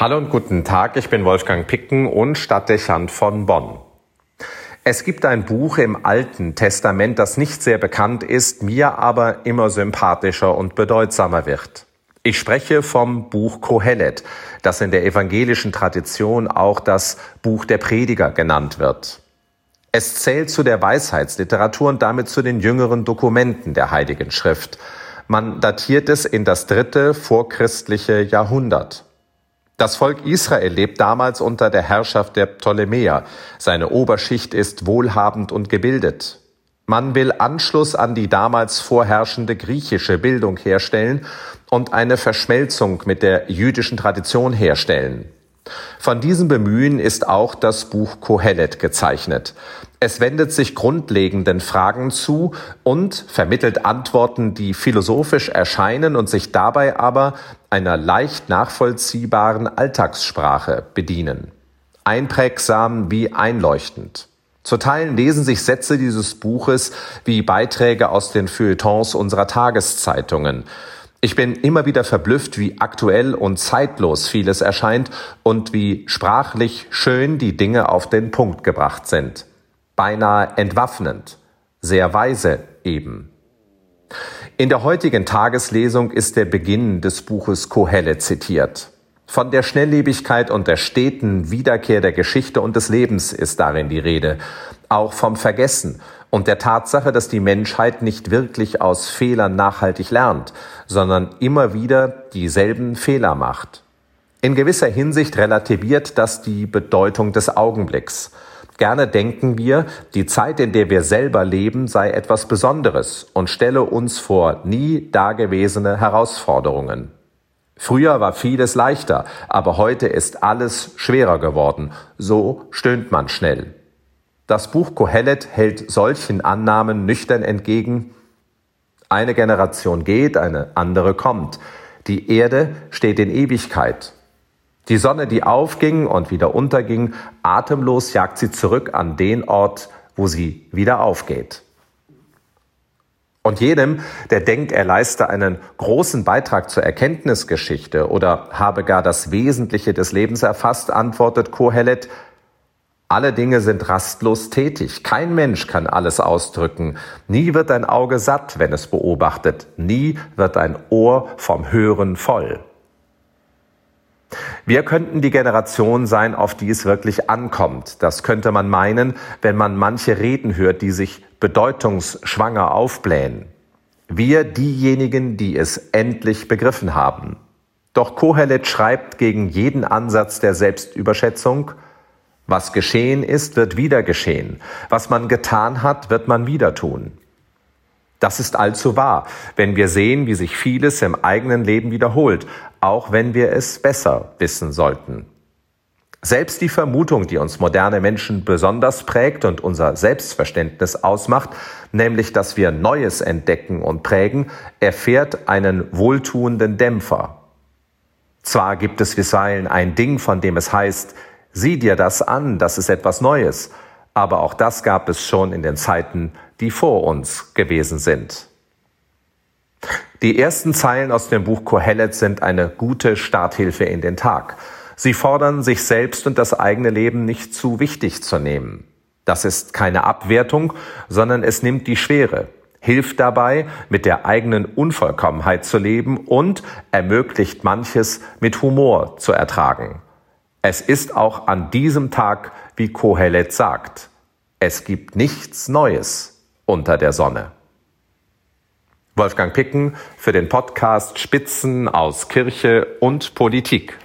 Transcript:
Hallo und guten Tag, ich bin Wolfgang Picken und Stadtdechant von Bonn. Es gibt ein Buch im Alten Testament, das nicht sehr bekannt ist, mir aber immer sympathischer und bedeutsamer wird. Ich spreche vom Buch Kohelet, das in der evangelischen Tradition auch das Buch der Prediger genannt wird. Es zählt zu der Weisheitsliteratur und damit zu den jüngeren Dokumenten der Heiligen Schrift. Man datiert es in das dritte vorchristliche Jahrhundert. Das Volk Israel lebt damals unter der Herrschaft der Ptolemäer. Seine Oberschicht ist wohlhabend und gebildet. Man will Anschluss an die damals vorherrschende griechische Bildung herstellen und eine Verschmelzung mit der jüdischen Tradition herstellen. Von diesem Bemühen ist auch das Buch Kohelet gezeichnet. Es wendet sich grundlegenden Fragen zu und vermittelt Antworten, die philosophisch erscheinen und sich dabei aber einer leicht nachvollziehbaren Alltagssprache bedienen. Einprägsam wie einleuchtend. Zu Teilen lesen sich Sätze dieses Buches wie Beiträge aus den Feuilletons unserer Tageszeitungen. Ich bin immer wieder verblüfft, wie aktuell und zeitlos vieles erscheint und wie sprachlich schön die Dinge auf den Punkt gebracht sind. Beinahe entwaffnend, sehr weise eben. In der heutigen Tageslesung ist der Beginn des Buches Kohelle zitiert. Von der Schnelllebigkeit und der steten Wiederkehr der Geschichte und des Lebens ist darin die Rede. Auch vom Vergessen und der Tatsache, dass die Menschheit nicht wirklich aus Fehlern nachhaltig lernt, sondern immer wieder dieselben Fehler macht. In gewisser Hinsicht relativiert das die Bedeutung des Augenblicks. Gerne denken wir, die Zeit, in der wir selber leben, sei etwas Besonderes und stelle uns vor nie dagewesene Herausforderungen. Früher war vieles leichter, aber heute ist alles schwerer geworden. So stöhnt man schnell. Das Buch Kohelet hält solchen Annahmen nüchtern entgegen. Eine Generation geht, eine andere kommt. Die Erde steht in Ewigkeit. Die Sonne, die aufging und wieder unterging, atemlos jagt sie zurück an den Ort, wo sie wieder aufgeht. Und jedem, der denkt, er leiste einen großen Beitrag zur Erkenntnisgeschichte oder habe gar das Wesentliche des Lebens erfasst, antwortet Kohelet, alle Dinge sind rastlos tätig. Kein Mensch kann alles ausdrücken. Nie wird ein Auge satt, wenn es beobachtet. Nie wird ein Ohr vom Hören voll. Wir könnten die Generation sein, auf die es wirklich ankommt. Das könnte man meinen, wenn man manche Reden hört, die sich bedeutungsschwanger aufblähen. Wir diejenigen, die es endlich begriffen haben. Doch Kohelet schreibt gegen jeden Ansatz der Selbstüberschätzung, was geschehen ist, wird wieder geschehen. Was man getan hat, wird man wieder tun. Das ist allzu wahr, wenn wir sehen, wie sich vieles im eigenen Leben wiederholt, auch wenn wir es besser wissen sollten. Selbst die Vermutung, die uns moderne Menschen besonders prägt und unser Selbstverständnis ausmacht, nämlich dass wir Neues entdecken und prägen, erfährt einen wohltuenden Dämpfer. Zwar gibt es bisweilen ein Ding, von dem es heißt, Sieh dir das an, das ist etwas Neues. Aber auch das gab es schon in den Zeiten, die vor uns gewesen sind. Die ersten Zeilen aus dem Buch Kohelet sind eine gute Starthilfe in den Tag. Sie fordern, sich selbst und das eigene Leben nicht zu wichtig zu nehmen. Das ist keine Abwertung, sondern es nimmt die Schwere, hilft dabei, mit der eigenen Unvollkommenheit zu leben und ermöglicht manches mit Humor zu ertragen. Es ist auch an diesem Tag, wie Kohelet sagt, es gibt nichts Neues unter der Sonne. Wolfgang Picken für den Podcast Spitzen aus Kirche und Politik.